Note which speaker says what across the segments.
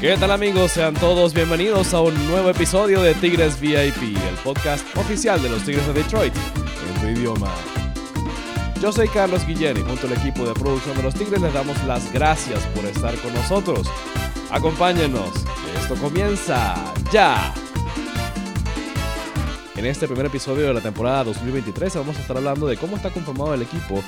Speaker 1: ¿Qué tal amigos? Sean todos bienvenidos a un nuevo episodio de Tigres VIP, el podcast oficial de los Tigres de Detroit en tu idioma. Yo soy Carlos Guillén y junto al equipo de producción de los Tigres les damos las gracias por estar con nosotros. Acompáñenos, esto comienza ya. En este primer episodio de la temporada 2023 vamos a estar hablando de cómo está conformado el equipo,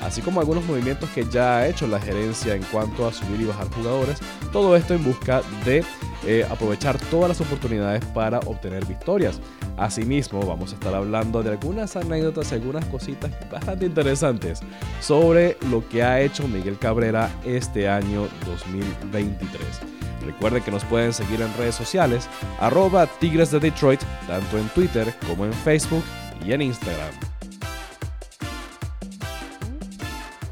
Speaker 1: así como algunos movimientos que ya ha hecho la gerencia en cuanto a subir y bajar jugadores. Todo esto en busca de eh, aprovechar todas las oportunidades para obtener victorias. Asimismo, vamos a estar hablando de algunas anécdotas, algunas cositas bastante interesantes sobre lo que ha hecho Miguel Cabrera este año 2023. Recuerden que nos pueden seguir en redes sociales, arroba Tigres de Detroit, tanto en Twitter como en Facebook y en Instagram.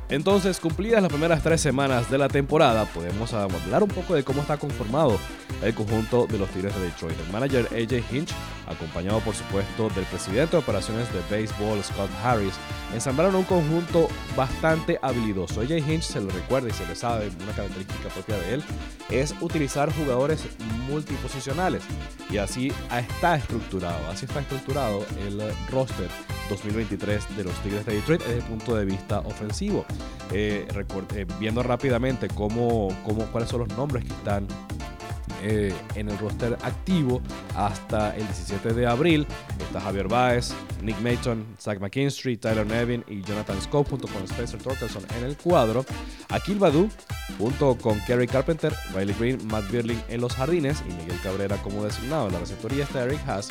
Speaker 1: Entonces, cumplidas las primeras tres semanas de la temporada, podemos hablar un poco de cómo está conformado el conjunto de los Tigres de Detroit. El manager AJ Hinch, acompañado por supuesto del presidente de operaciones de béisbol Scott Harris, ensamblaron un conjunto bastante habilidoso. AJ Hinch se lo recuerda y se le sabe, una característica propia de él, es utilizar jugadores multiposicionales. Y así está estructurado, así está estructurado el roster 2023 de los Tigres de Detroit desde el punto de vista ofensivo. Eh, eh, viendo rápidamente cómo, cómo, cuáles son los nombres que están eh, en el roster activo hasta el 17 de abril. Está Javier Baez, Nick Mason, Zach McKinstry, Tyler Nevin y Jonathan Scope junto con Spencer Torkelson en el cuadro. Akil Badu junto con Kerry Carpenter, Riley Green, Matt Birling en los jardines y Miguel Cabrera como designado. En la receptoría está Eric Haas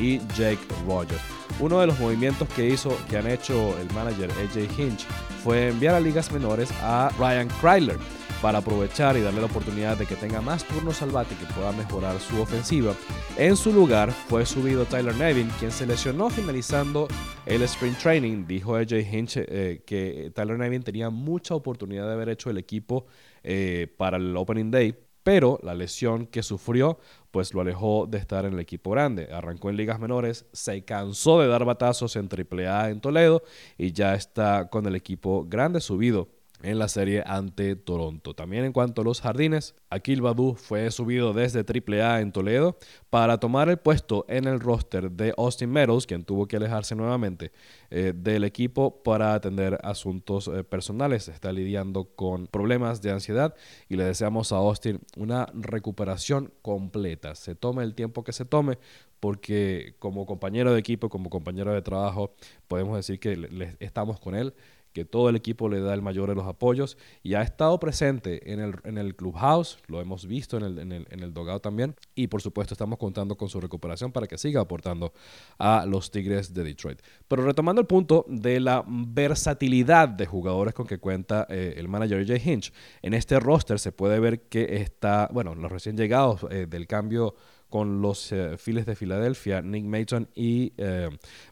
Speaker 1: y Jake Rogers. Uno de los movimientos que hizo, que han hecho el manager AJ Hinch, fue enviar a ligas menores a Ryan Kryler para aprovechar y darle la oportunidad de que tenga más turnos al bate que pueda mejorar su ofensiva. En su lugar fue subido Tyler Nevin, quien se lesionó finalizando el sprint training. Dijo AJ Hinch eh, que Tyler Nevin tenía mucha oportunidad de haber hecho el equipo eh, para el Opening Day, pero la lesión que sufrió pues lo alejó de estar en el equipo grande. Arrancó en ligas menores, se cansó de dar batazos en AAA en Toledo y ya está con el equipo grande subido en la serie ante Toronto. También en cuanto a los jardines, Akil Badu fue subido desde AAA en Toledo para tomar el puesto en el roster de Austin Meadows, quien tuvo que alejarse nuevamente eh, del equipo para atender asuntos eh, personales. Está lidiando con problemas de ansiedad y le deseamos a Austin una recuperación completa. Se tome el tiempo que se tome porque como compañero de equipo, como compañero de trabajo, podemos decir que estamos con él que todo el equipo le da el mayor de los apoyos y ha estado presente en el, en el clubhouse, lo hemos visto en el, en, el, en el dogado también y por supuesto estamos contando con su recuperación para que siga aportando a los Tigres de Detroit. Pero retomando el punto de la versatilidad de jugadores con que cuenta eh, el manager Jay Hinch, en este roster se puede ver que está, bueno, los recién llegados eh, del cambio con los Phillies de Filadelfia, Nick Mason y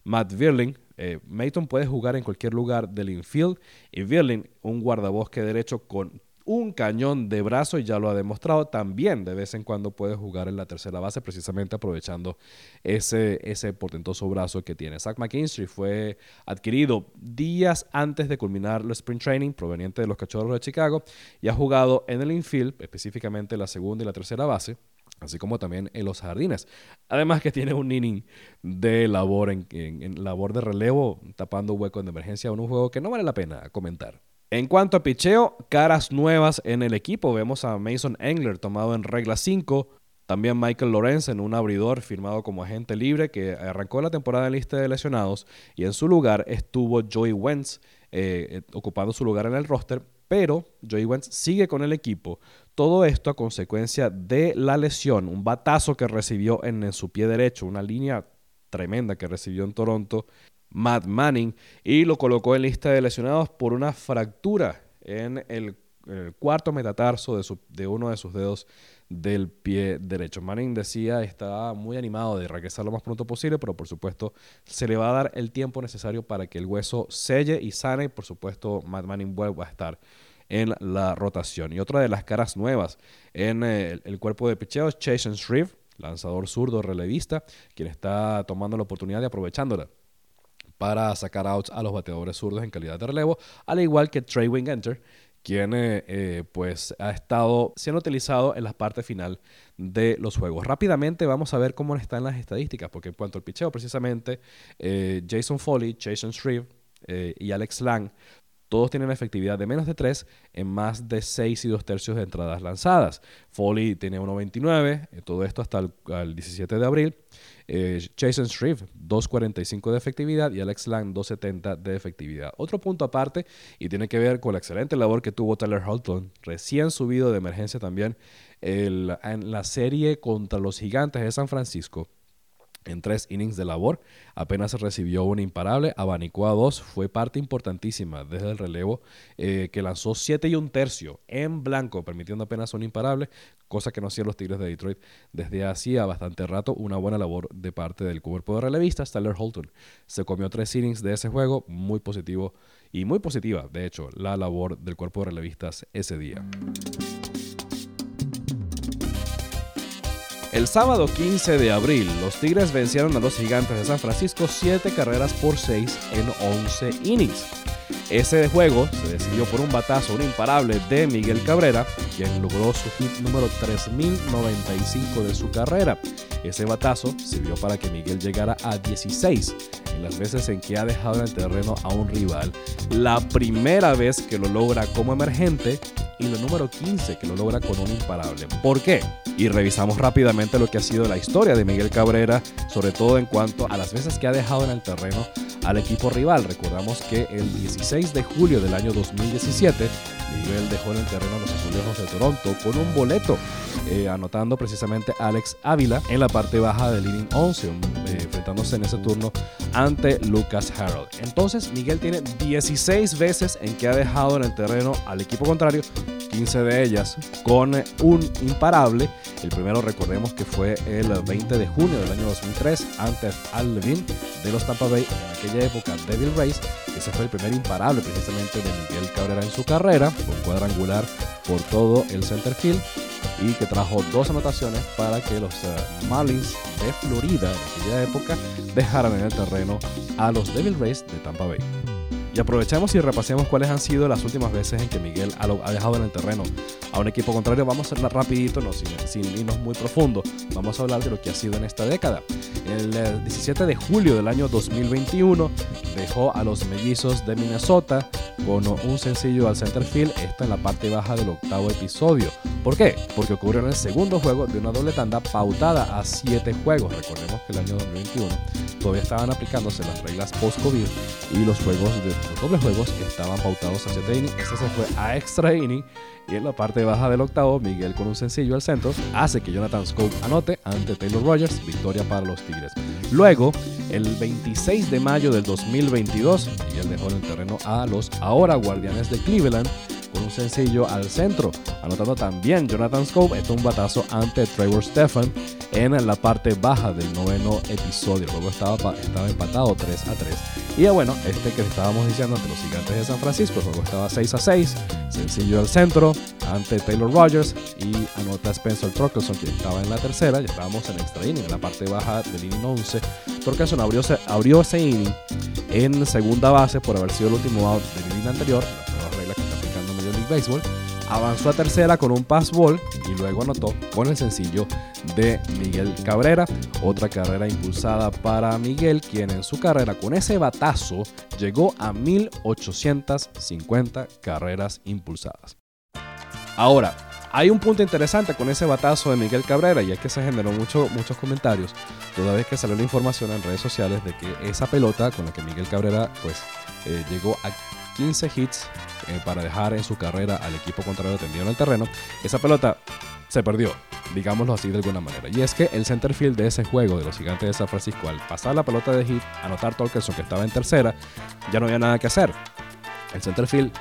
Speaker 1: Matt Virling, eh, Mayton puede jugar en cualquier lugar del infield y Virling, un guardabosque derecho con un cañón de brazo y ya lo ha demostrado. También de vez en cuando puede jugar en la tercera base, precisamente aprovechando ese, ese portentoso brazo que tiene. Zach McKinstry fue adquirido días antes de culminar el sprint training proveniente de los Cachorros de Chicago y ha jugado en el infield, específicamente la segunda y la tercera base así como también en los jardines. Además que tiene un inning de labor en, labor de relevo, tapando huecos de emergencia en un juego que no vale la pena comentar. En cuanto a picheo, caras nuevas en el equipo. Vemos a Mason Engler tomado en regla 5. También Michael Lorenz en un abridor firmado como agente libre que arrancó la temporada en lista de lesionados. Y en su lugar estuvo Joey Wentz eh, eh, ocupando su lugar en el roster. Pero Joey Wentz sigue con el equipo. Todo esto a consecuencia de la lesión, un batazo que recibió en, su pie derecho, una línea tremenda que recibió en Toronto, Matt Manning, y lo colocó en lista de lesionados por una fractura en el, cuarto metatarso de, de, uno de sus dedos del pie derecho. Manning decía estaba muy animado de regresar lo más pronto posible, pero por supuesto se le va a dar el tiempo necesario para que el hueso selle y sane. Por supuesto, Matt Manning vuelva a estar en la rotación. Y otra de las caras nuevas en eh, el, cuerpo de picheo es Jason Shreve, lanzador zurdo relevista, quien está tomando la oportunidad y aprovechándola para sacar outs a los bateadores zurdos en calidad de relevo, al igual que Trey Enter quien eh, eh, pues ha estado siendo utilizado en la parte final de los juegos. Rápidamente vamos a ver cómo están las estadísticas, porque en cuanto al picheo, precisamente eh, Jason Foley, Jason Shreve y Alex Lang todos tienen efectividad de menos de 3 en más de 6 y 2 tercios de entradas lanzadas. Foley tiene 1.29, todo esto hasta el, 17 de abril. Jason Shreve, 2.45 de efectividad y Alex Lang, 2.70 de efectividad. Otro punto aparte, y tiene que ver con la excelente labor que tuvo Tyler Holton, recién subido de emergencia también en la serie contra los gigantes de San Francisco en tres innings de labor. Apenas recibió un imparable, abanicó a dos, fue parte importantísima desde el relevo, eh, que lanzó siete y un tercio en blanco, permitiendo apenas un imparable, cosa que no hacían los Tigres de Detroit desde hacía bastante rato. Una buena labor de parte del cuerpo de relevistas, Tyler Holton. Se comió tres innings de ese juego, muy positivo y muy positiva, de hecho, la labor del cuerpo de relevistas ese día. El sábado 15 de abril, los Tigres vencieron a los Gigantes de San Francisco 7 carreras por 6 en 11 innings. Ese juego se decidió por un batazo, un imparable de Miguel Cabrera, quien logró su hit número 3095 de su carrera. Ese batazo sirvió para que Miguel llegara a 16 en las veces en que ha dejado en el terreno a un rival. La primera vez que lo logra como emergente y la número 15 que lo logra con un imparable. ¿Por qué? Y revisamos rápidamente lo que ha sido la historia de Miguel Cabrera, sobre todo en cuanto a las veces que ha dejado en el terreno al equipo rival. Recordamos que el 16 de julio del año 2017, Miguel dejó en el terreno a los azulejos de Toronto con un boleto, eh, anotando precisamente Alex Ávila en la parte baja del inning 11, eh, enfrentándose en ese turno ante Lucas Harold. Entonces, Miguel tiene 16 veces en que ha dejado en el terreno al equipo contrario 15 de ellas con un imparable. El primero recordemos que fue el 20 de junio del año 2003 ante Al de los Tampa Bay en aquella época Devil Race. Ese fue el primer imparable precisamente de Miguel Cabrera en su carrera, con cuadrangular por todo el center field y que trajo dos anotaciones para que los uh, Marlins de Florida de aquella época dejaran en el terreno a los Devil Rays de Tampa Bay. Y aprovechemos y repasemos cuáles han sido las últimas veces en que Miguel ha, dejado en el terreno a un equipo contrario. Vamos a hacerla rapidito, no, sin, sin, irnos muy profundo. Vamos a hablar de lo que ha sido en esta década. El 17 de julio del año 2021 dejó a los mellizos de Minnesota con un sencillo al center field, esto en la parte baja del octavo episodio. ¿Por qué? Porque ocurrió en el segundo juego de una doble tanda pautada a 7 juegos. Recordemos que el año 2021 todavía estaban aplicándose las reglas post-COVID y los juegos de los dobles juegos estaban pautados a 7 innings. Este se fue a extra inning y en la parte baja del octavo, Miguel con un sencillo al centro hace que Jonathan Scope anote ante Taylor Rogers, victoria para los Tigres. Luego, el 26 de mayo del 2022, Miguel dejó en el terreno a los ahora Guardianes de Cleveland un sencillo al centro, anotando también Jonathan Scope, esto un batazo ante Trevor Stephan en la parte baja del noveno episodio. Luego estaba, estaba empatado 3 a 3. Y bueno, este que estábamos diciendo ante los gigantes de San Francisco, el juego estaba 6 a 6, sencillo al centro ante Taylor Rogers y anota Spencer Torkelson que estaba en la tercera, ya estábamos en extra inning, en la parte baja del inning 11. Torkelson abrió, abrió ese inning en segunda base por haber sido el último out del inning anterior, Béisbol, avanzó a tercera con un pass ball y luego anotó con el sencillo de Miguel Cabrera. Otra carrera impulsada para Miguel, quien en su carrera con ese batazo llegó a 1850 carreras impulsadas. Ahora, hay un punto interesante con ese batazo de Miguel Cabrera y es que se generó mucho, muchos comentarios toda vez que salió la información en redes sociales de que esa pelota con la que Miguel Cabrera pues eh, llegó a 15 hits eh, para dejar en su carrera al equipo contrario tendido en el terreno, esa pelota se perdió, digámoslo así de alguna manera. Y es que el center field de ese juego de los gigantes de San Francisco, al pasar la pelota de hit, anotar Tolkerson que estaba en tercera, ya no había nada que hacer. El center field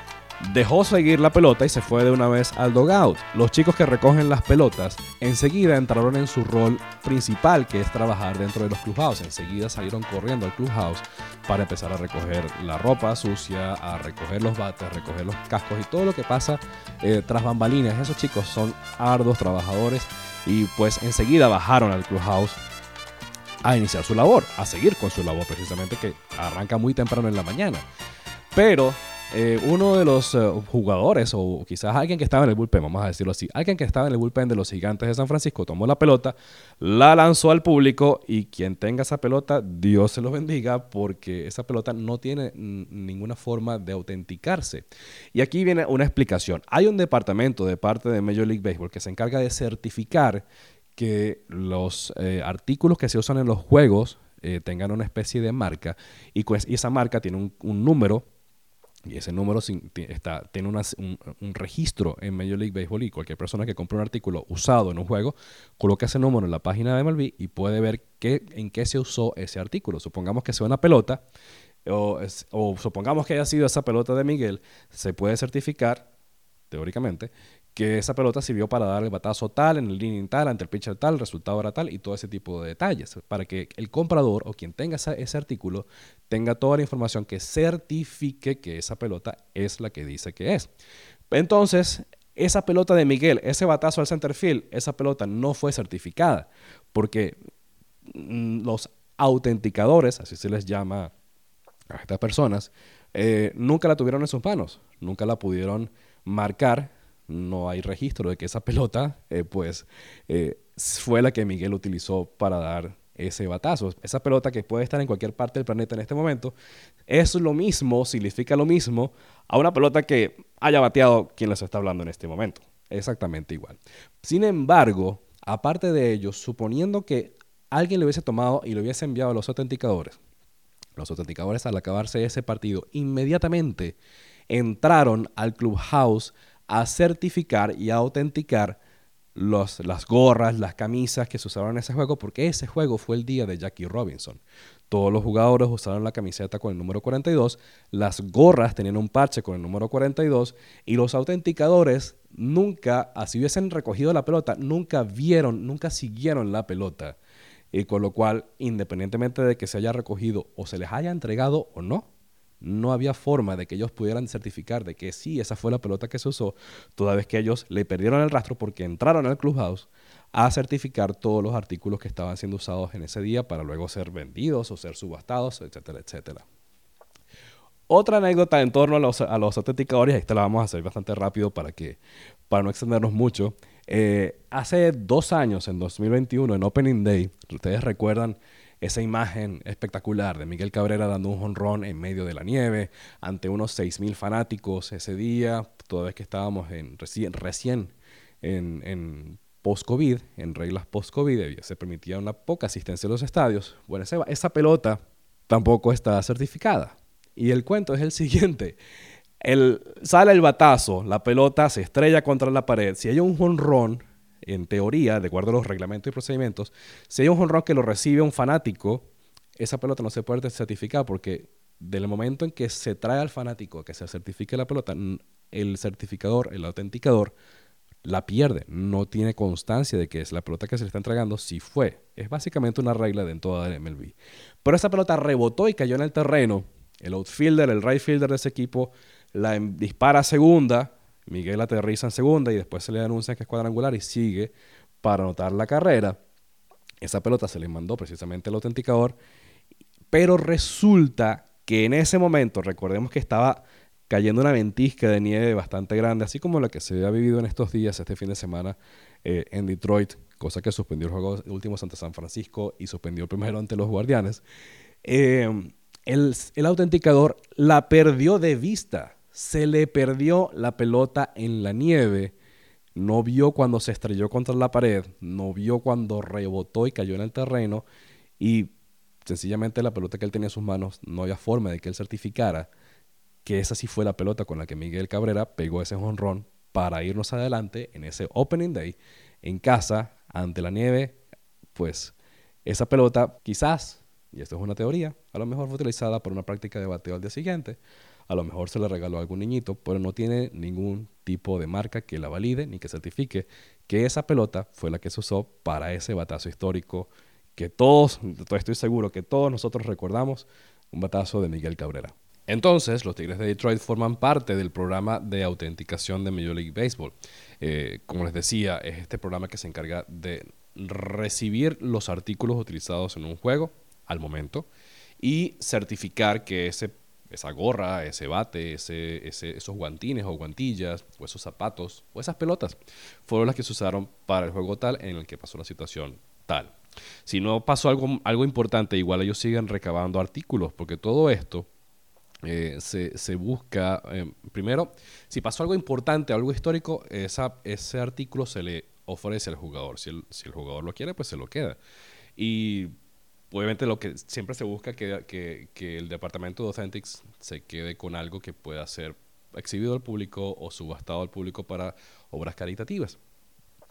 Speaker 1: dejó seguir la pelota y se fue de una vez al dogout. Los chicos que recogen las pelotas enseguida entraron en su rol principal, que es trabajar dentro de los clubhouse. Enseguida salieron corriendo al clubhouse para empezar a recoger la ropa sucia, a recoger los bates, a recoger los cascos y todo lo que pasa eh, tras bambalinas. Esos chicos son arduos trabajadores y pues enseguida bajaron al clubhouse a iniciar su labor, a seguir con su labor precisamente que arranca muy temprano en la mañana. Pero eh, uno de los eh, jugadores, o quizás alguien que estaba en el bullpen, vamos a decirlo así, alguien que estaba en el bullpen de los gigantes de San Francisco, tomó la pelota, la lanzó al público y quien tenga esa pelota, Dios se lo bendiga, porque esa pelota no tiene ninguna forma de autenticarse. Y aquí viene una explicación. Hay un departamento de parte de Major League Baseball que se encarga de certificar que los eh, artículos que se usan en los juegos tengan una especie de marca y, pues, esa marca tiene un número y ese número está, tiene un, registro en Major League Baseball y cualquier persona que compre un artículo usado en un juego coloca ese número en la página de MLB y puede ver qué, en qué se usó ese artículo. Supongamos que sea una pelota o, o supongamos que haya sido esa pelota de Miguel, se puede certificar, teóricamente, que esa pelota sirvió para dar el batazo tal, en el inning tal, ante el pitcher tal, el resultado era tal y todo ese tipo de detalles, para que el comprador o quien tenga ese artículo tenga toda la información que certifique que esa pelota es la que dice que es. Entonces, esa pelota de Miguel, ese batazo al center field, esa pelota no fue certificada, porque mm, los autenticadores, así se les llama a estas personas, eh, nunca la tuvieron en sus manos, nunca la pudieron marcar no hay registro de que esa pelota, eh, pues, eh, fue la que Miguel utilizó para dar ese batazo. Esa pelota que puede estar en cualquier parte del planeta en este momento, es lo mismo, significa lo mismo a una pelota que haya bateado quien les está hablando en este momento. Exactamente igual. Sin embargo, aparte de ello, suponiendo que alguien le hubiese tomado y le hubiese enviado a los autenticadores, los autenticadores al acabarse ese partido, inmediatamente entraron al clubhouse a certificar y a autenticar los, las gorras, las camisas que se usaron en ese juego, porque ese juego fue el día de Jackie Robinson. Todos los jugadores usaron la camiseta con el número 42, las gorras tenían un parche con el número 42 y los autenticadores nunca, así hubiesen recogido la pelota, nunca vieron, nunca siguieron la pelota. Y con lo cual, independientemente de que se haya recogido o se les haya entregado o no, no había forma de que ellos pudieran certificar de que sí, esa fue la pelota que se usó, toda vez que ellos le perdieron el rastro porque entraron al clubhouse a certificar todos los artículos que estaban siendo usados en ese día para luego ser vendidos o ser subastados, etcétera, etcétera. Otra anécdota en torno a los, a los autenticadores, esta la vamos a hacer bastante rápido para, que, para no extendernos mucho. Eh, hace dos años, en 2021, en Opening Day, ustedes recuerdan esa imagen espectacular de Miguel Cabrera dando un jonrón en medio de la nieve ante unos 6.000 fanáticos ese día, toda vez que estábamos en, recién, recién en, en post-COVID, en reglas post-COVID, se permitía una poca asistencia a los estadios. Bueno, esa, esa pelota tampoco está certificada. Y el cuento es el siguiente. El, sale el batazo, la pelota se estrella contra la pared. Si hay un jonrón, en teoría, de acuerdo a los reglamentos y procedimientos, si hay un honrón que lo recibe un fanático, esa pelota no se puede certificar porque del momento en que se trae al fanático que se certifique la pelota, el certificador, el autenticador, la pierde, no tiene constancia de que es la pelota que se le está entregando, si fue. Es básicamente una regla de toda la MLB. Pero esa pelota rebotó y cayó en el terreno. El outfielder, el right fielder de ese equipo, la dispara a segunda, Miguel aterriza en segunda y después se le anuncia que es cuadrangular y sigue para anotar la carrera. Esa pelota se le mandó precisamente al autenticador, pero resulta que en ese momento, recordemos que estaba cayendo una ventisca de nieve bastante grande, así como la que se había vivido en estos días, este fin de semana eh, en Detroit, cosa que suspendió el juego último ante San Francisco y suspendió el primero ante los Guardianes. Eh, el, el autenticador la perdió de vista se le perdió la pelota en la nieve, no vio cuando se estrelló contra la pared, no vio cuando rebotó y cayó en el terreno y sencillamente la pelota que él tenía en sus manos no había forma de que él certificara que esa sí fue la pelota con la que Miguel Cabrera pegó ese jonrón para irnos adelante en ese opening day en casa ante la nieve, pues esa pelota quizás, y esto es una teoría, a lo mejor fue utilizada por una práctica de bateo al día siguiente, a lo mejor se le regaló a algún niñito, pero no tiene ningún tipo de marca que la valide ni que certifique que esa pelota fue la que se usó para ese batazo histórico que todos, estoy seguro que todos nosotros recordamos, un batazo de Miguel Cabrera. Entonces, los Tigres de Detroit forman parte del programa de autenticación de Major League Baseball. Eh, como les decía, es este programa que se encarga de recibir los artículos utilizados en un juego al momento y certificar que ese, esa gorra, ese bate, ese, esos guantines o guantillas o esos zapatos o esas pelotas fueron las que se usaron para el juego tal en el que pasó la situación tal. Si no pasó algo, algo importante, igual ellos siguen recabando artículos, porque todo esto eh, se, busca, eh, primero, si pasó algo importante, algo histórico, ese artículo se le ofrece al jugador. Si el, si el jugador lo quiere, pues se lo queda. Y obviamente lo que siempre se busca que, que, el departamento de Authentics se quede con algo que pueda ser exhibido al público o subastado al público para obras caritativas.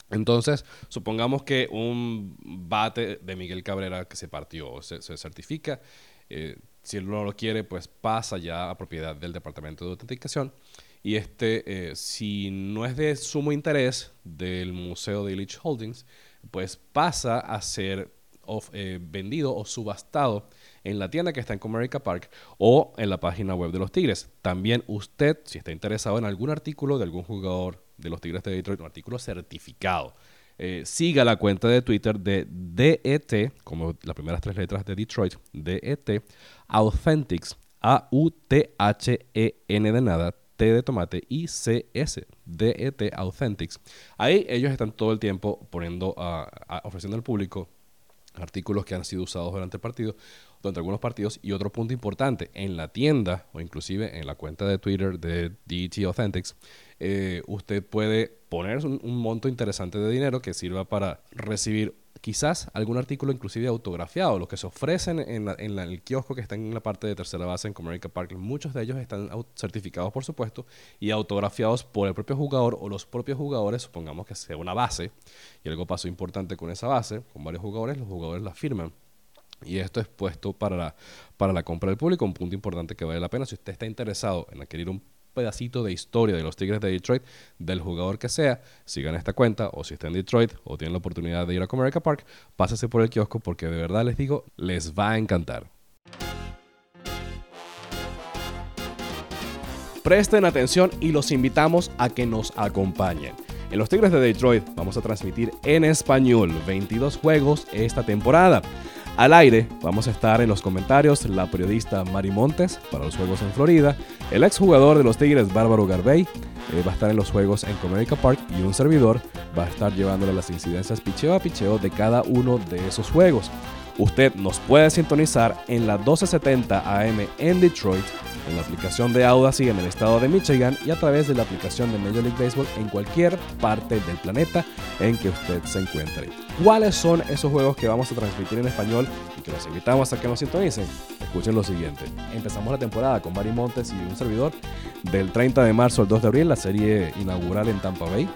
Speaker 1: Entonces, supongamos que un bate de Miguel Cabrera que se partió se, se certifica, eh, si él no lo quiere, pues pasa ya a propiedad del Departamento de Autenticación. Y este, eh, si no es de sumo interés del Museo de Illich Holdings, pues pasa a ser eh, vendido o subastado en la tienda que está en Comerica Park o en la página web de los Tigres. También usted, si está interesado en algún artículo de algún jugador de los Tigres de Detroit, un artículo certificado, eh, siga la cuenta de Twitter de DET, como las primeras tres letras de Detroit, DET, Authentics, A-U-T-H-E-N de nada, T de tomate y C-S, DET Authentics. Ahí ellos están todo el tiempo poniendo, ofreciendo al público artículos que han sido usados durante el partido, durante algunos partidos. Y otro punto importante, en la tienda o inclusive en la cuenta de Twitter de DET Authentics, eh, usted puede poner un, monto interesante de dinero que sirva para recibir quizás algún artículo inclusive autografiado, lo que se ofrecen en, el kiosco que está en la parte de tercera base en Comerica Park. Muchos de ellos están certificados, por supuesto, y autografiados por el propio jugador o los propios jugadores, supongamos que sea una base, y algo pasó importante con esa base, con varios jugadores, los jugadores la firman. Y esto es puesto para la, para la compra del público, un punto importante que vale la pena. Si usted está interesado en adquirir un pedacito de historia de los Tigres de Detroit, del jugador que sea, sigan esta cuenta o si está en Detroit o tienen la oportunidad de ir a Comerica Park, pásese por el kiosco porque de verdad les digo, les va a encantar. Presten atención y los invitamos a que nos acompañen. En los Tigres de Detroit vamos a transmitir en español 22 juegos esta temporada. Al aire vamos a estar en los comentarios la periodista Mari Montes para los Juegos en Florida, el exjugador de los Tigres Bárbaro Garbey eh, va a estar en los Juegos en Comerica Park y un servidor va a estar llevándole las incidencias picheo a picheo de cada uno de esos juegos. Usted nos puede sintonizar en la 1270 AM en Detroit en la aplicación de Audacy en el estado de Michigan y a través de la aplicación de Major League Baseball en cualquier parte del planeta en que usted se encuentre. ¿Cuáles son esos juegos que vamos a transmitir en español y que los invitamos a que nos sintonicen? Escuchen lo siguiente. Empezamos la temporada con Barry Montes y un servidor del 30 de marzo al 2 de abril, la serie inaugural en Tampa Bay.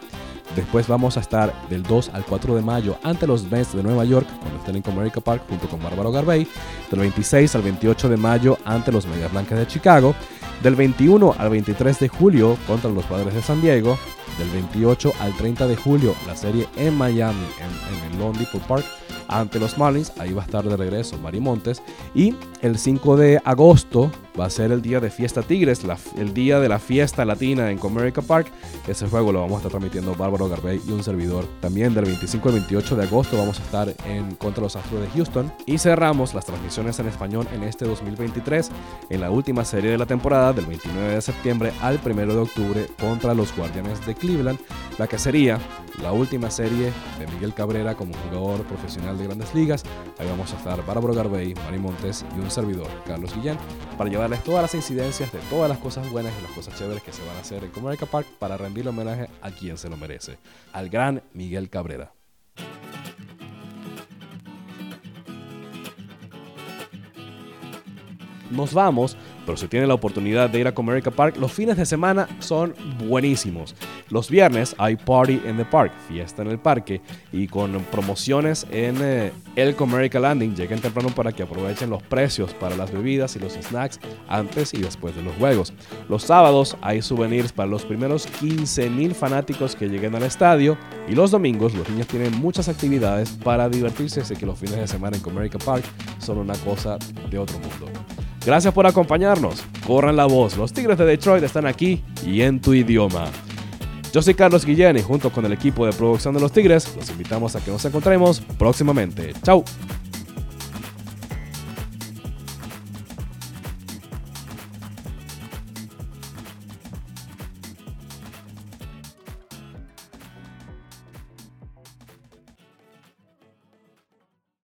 Speaker 1: Después vamos a estar del 2 al 4 de mayo ante los Mets de Nueva York cuando estén en Comerica Park junto con Bárbaro Garbey. Del 26 al 28 de mayo ante los Medias Blancas de Chicago. Del 21 al 23 de julio contra los Padres de San Diego. Del 28 al 30 de julio la serie en Miami en, el Lone Depot Park ante los Marlins. Ahí va a estar de regreso Mari Montes. Y el 5 de agosto va a ser el día de Fiesta Tigres, el día de la fiesta latina en Comerica Park. Ese juego lo vamos a estar transmitiendo Bárbaro Garbey y un servidor. También del 25 al 28 de agosto vamos a estar en contra los Astros de Houston. Y cerramos las transmisiones en español en este 2023 en la última serie de la temporada del 29 de septiembre al 1 de octubre contra los Guardianes de Cleveland, la que sería la última serie de Miguel Cabrera como jugador profesional de grandes ligas. Ahí vamos a estar Bárbaro Garbey, Mari Montes y un servidor, Carlos Guillén, para todas las incidencias de todas las cosas buenas y las cosas chéveres que se van a hacer en Comerica Park para rendirle homenaje a quien se lo merece, al gran Miguel Cabrera. Nos vamos pero si tienen la oportunidad de ir a Comerica Park, los fines de semana son buenísimos. Los viernes hay Party in the Park, fiesta en el parque, y con promociones en eh, el Comerica Landing. Lleguen temprano para que aprovechen los precios para las bebidas y los snacks antes y después de los juegos. Los sábados hay souvenirs para los primeros 15.000 fanáticos que lleguen al estadio, y los domingos los niños tienen muchas actividades para divertirse, así que los fines de semana en Comerica Park son una cosa de otro mundo. Gracias por acompañarnos. Corran la voz. Los Tigres de Detroit están aquí y en tu idioma. Yo soy Carlos Guillén y junto con el equipo de producción de los Tigres los invitamos a que nos encontremos próximamente. Chau.